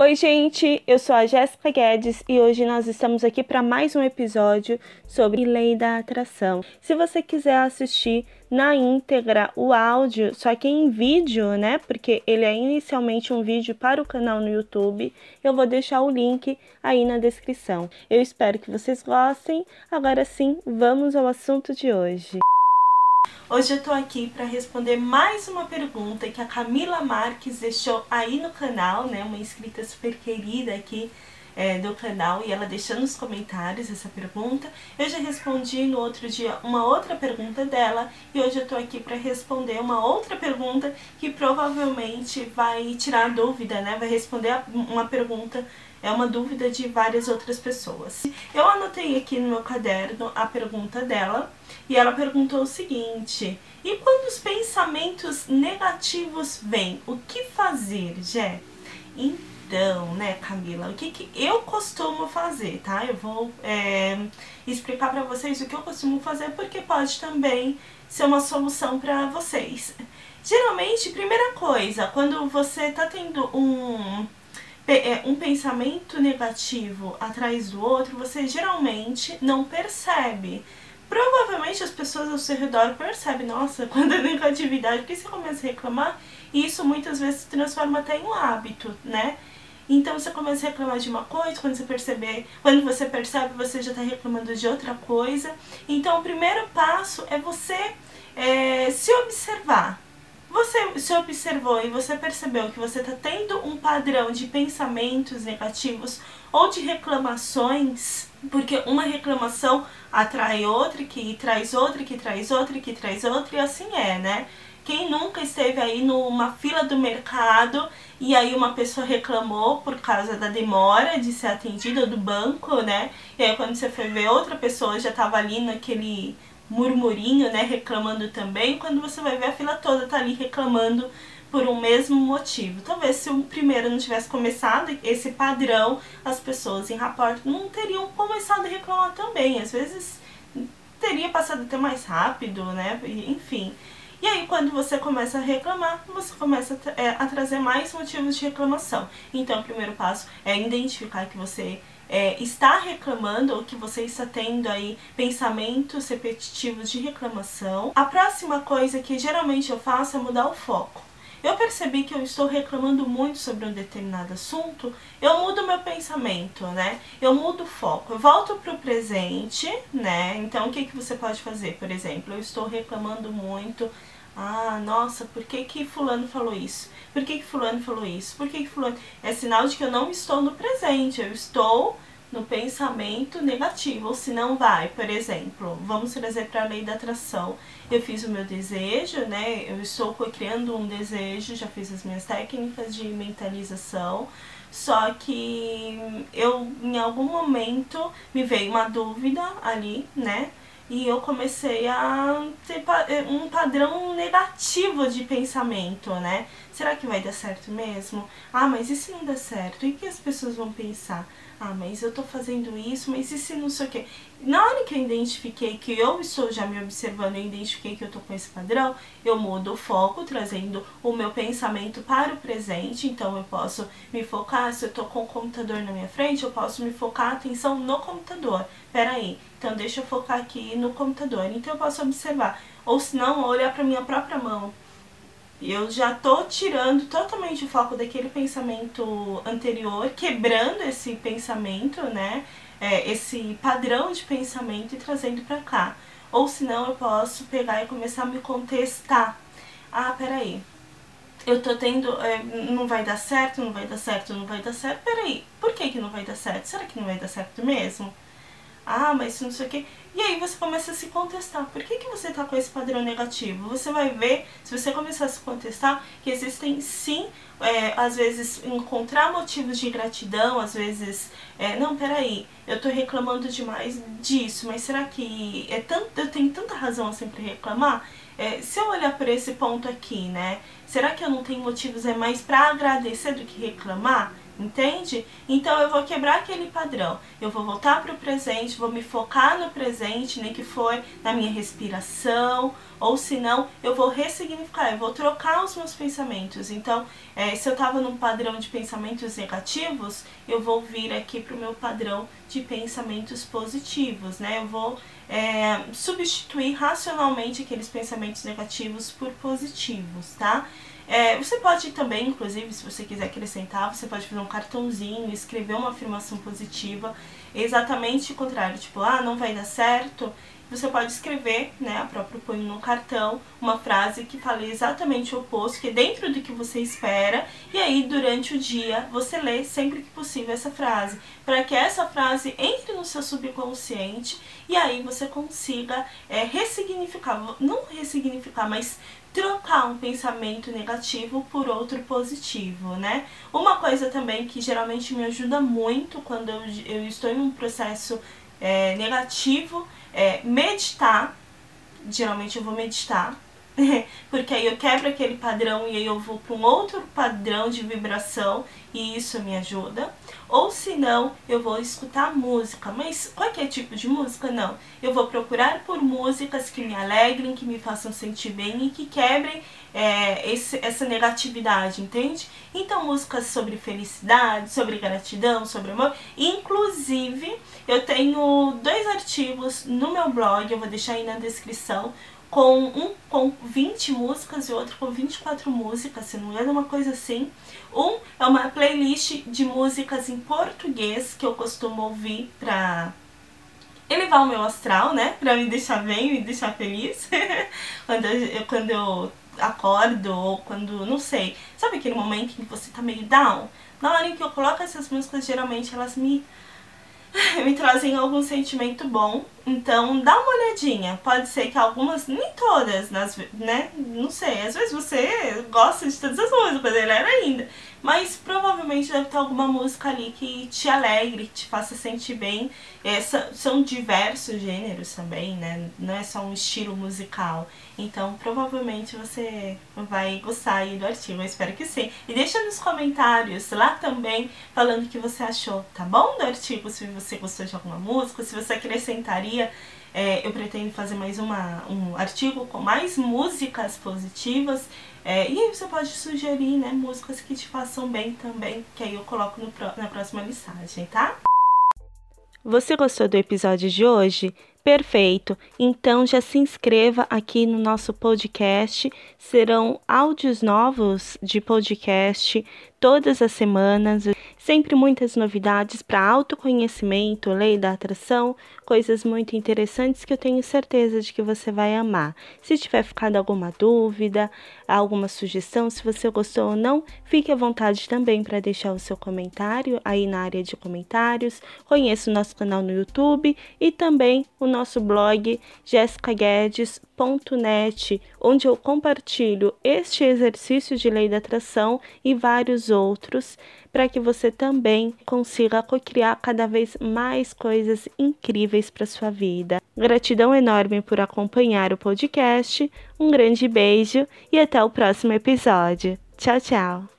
Oi, gente, eu sou a Jéssica Guedes e hoje nós estamos aqui para mais um episódio sobre lei da atração. Se você quiser assistir na íntegra o áudio, só que em vídeo, né? Porque ele é inicialmente um vídeo para o canal no YouTube, eu vou deixar o link aí na descrição. Eu espero que vocês gostem. Agora sim, vamos ao assunto de hoje. Hoje eu tô aqui para responder mais uma pergunta que a Camila Marques deixou aí no canal, né? Uma inscrita super querida aqui é, do canal e ela deixou nos comentários essa pergunta. Eu já respondi no outro dia uma outra pergunta dela e hoje eu tô aqui para responder uma outra pergunta que provavelmente vai tirar dúvida, né? Vai responder uma pergunta é uma dúvida de várias outras pessoas. Eu anotei aqui no meu caderno a pergunta dela e ela perguntou o seguinte: E quando os pensamentos negativos vêm, o que fazer, Jé? Então, né, Camila, o que, que eu costumo fazer, tá? Eu vou é, explicar para vocês o que eu costumo fazer porque pode também ser uma solução para vocês. Geralmente, primeira coisa, quando você tá tendo um um pensamento negativo atrás do outro, você geralmente não percebe. Provavelmente as pessoas ao seu redor percebem, nossa, quando é negatividade, porque você começa a reclamar, e isso muitas vezes se transforma até em um hábito, né? Então você começa a reclamar de uma coisa, quando você perceber, quando você percebe, você já está reclamando de outra coisa. Então o primeiro passo é você é, se observar, você se observou e você percebeu que você está tendo um padrão de pensamentos negativos ou de reclamações, porque uma reclamação atrai outra, que traz outra, que traz outra, que traz outra, e assim é, né? Quem nunca esteve aí numa fila do mercado e aí uma pessoa reclamou por causa da demora de ser atendida do banco, né? E aí quando você foi ver outra pessoa já estava ali naquele murmurinho, né, reclamando também, quando você vai ver a fila toda tá ali reclamando por um mesmo motivo. Talvez se o primeiro não tivesse começado esse padrão, as pessoas em rapport não teriam começado a reclamar também. Às vezes teria passado até mais rápido, né? Enfim. E aí, quando você começa a reclamar, você começa a, é, a trazer mais motivos de reclamação. Então, o primeiro passo é identificar que você é, está reclamando ou que você está tendo aí pensamentos repetitivos de reclamação. A próxima coisa que geralmente eu faço é mudar o foco. Eu percebi que eu estou reclamando muito sobre um determinado assunto, eu mudo meu pensamento, né? Eu mudo o foco, eu volto para o presente, né? Então, o que, que você pode fazer? Por exemplo, eu estou reclamando muito ah, nossa, por que que fulano falou isso? Por que que fulano falou isso? Por que que fulano... É sinal de que eu não estou no presente, eu estou no pensamento negativo, ou se não vai, por exemplo, vamos trazer para a lei da atração. Eu fiz o meu desejo, né? Eu estou criando um desejo, já fiz as minhas técnicas de mentalização, só que eu em algum momento me veio uma dúvida ali, né? E eu comecei a ter eh, um padrão negativo de pensamento, né? Será que vai dar certo mesmo? Ah, mas e se não der certo? E o que as pessoas vão pensar? Ah, mas eu tô fazendo isso, mas e se não sei o quê? Na hora que eu identifiquei que eu estou já me observando e identifiquei que eu tô com esse padrão, eu mudo o foco, trazendo o meu pensamento para o presente. Então eu posso me focar, se eu tô com o computador na minha frente, eu posso me focar a atenção no computador. Peraí, então deixa eu focar aqui no computador. Então eu posso observar. Ou se não, olhar para minha própria mão eu já tô tirando totalmente o foco daquele pensamento anterior, quebrando esse pensamento, né? É, esse padrão de pensamento e trazendo para cá. Ou senão eu posso pegar e começar a me contestar. Ah, peraí. Eu tô tendo. É, não vai dar certo, não vai dar certo, não vai dar certo. Peraí, por que, que não vai dar certo? Será que não vai dar certo mesmo? Ah, mas não sei o que. E aí você começa a se contestar. Por que, que você está com esse padrão negativo? Você vai ver, se você começar a se contestar, que existem sim, é, às vezes, encontrar motivos de gratidão, às vezes, é, não, peraí, eu estou reclamando demais disso, mas será que é tanto, eu tenho tanta razão assim para reclamar? É, se eu olhar por esse ponto aqui, né, será que eu não tenho motivos é mais para agradecer do que reclamar? Entende? Então eu vou quebrar aquele padrão. Eu vou voltar para o presente, vou me focar no presente, nem que for na minha respiração, ou se não, eu vou ressignificar, eu vou trocar os meus pensamentos. Então, é, se eu estava num padrão de pensamentos negativos, eu vou vir aqui para o meu padrão de pensamentos positivos, né? Eu vou é, substituir racionalmente aqueles pensamentos negativos por positivos, tá? É, você pode também, inclusive, se você quiser acrescentar, você pode fazer um cartãozinho, escrever uma afirmação positiva, exatamente o contrário, tipo, ah, não vai dar certo. Você pode escrever, né, a própria punho no cartão, uma frase que fale exatamente o oposto, que é dentro do que você espera, e aí durante o dia você lê sempre que possível essa frase, para que essa frase entre no seu subconsciente e aí você consiga é, ressignificar, não ressignificar, mas trocar um pensamento negativo por outro positivo, né? Uma coisa também que geralmente me ajuda muito quando eu, eu estou em um processo é, negativo é meditar. Geralmente eu vou meditar, porque aí eu quebro aquele padrão e aí eu vou para um outro padrão de vibração e isso me ajuda. Ou se não, eu vou escutar música, mas qualquer tipo de música não. Eu vou procurar por músicas que me alegrem, que me façam sentir bem e que quebrem é, esse, essa negatividade, entende? Então, músicas sobre felicidade, sobre gratidão, sobre amor. Inclusive, eu tenho dois artigos no meu blog, eu vou deixar aí na descrição com um com 20 músicas e outro com 24 músicas, se não é uma coisa assim. Um é uma playlist de músicas em português que eu costumo ouvir pra elevar o meu astral, né? Pra me deixar bem, me deixar feliz. quando, eu, quando eu acordo ou quando, não sei, sabe aquele momento em que você tá meio down? Na hora em que eu coloco essas músicas, geralmente elas me me trazem algum sentimento bom. Então, dá uma olhadinha. Pode ser que algumas, nem todas, nas, né? Não sei, às vezes você gosta de todas as músicas, ele era ainda. Mas provavelmente deve ter alguma música ali que te alegre, que te faça sentir bem. Essa, são diversos gêneros também, né? Não é só um estilo musical. Então, provavelmente você vai gostar do artigo. Eu espero que sim. E deixa nos comentários lá também falando o que você achou, tá bom? Do artigo, se você gostou de alguma música, se você acrescentaria é, eu pretendo fazer mais uma, um artigo com mais músicas positivas. É, e aí você pode sugerir né, músicas que te façam bem também, que aí eu coloco no, na próxima mensagem, tá? Você gostou do episódio de hoje? Perfeito! Então já se inscreva aqui no nosso podcast. Serão áudios novos de podcast todas as semanas. Sempre muitas novidades para autoconhecimento, lei da atração, coisas muito interessantes que eu tenho certeza de que você vai amar. Se tiver ficado alguma dúvida, alguma sugestão, se você gostou ou não, fique à vontade também para deixar o seu comentário aí na área de comentários. Conheça o nosso canal no YouTube e também o nosso blog jessicaguedes.net, onde eu compartilho este exercício de lei da atração e vários outros para que você também consiga cocriar cada vez mais coisas incríveis para sua vida. Gratidão enorme por acompanhar o podcast. Um grande beijo e até o próximo episódio. Tchau, tchau.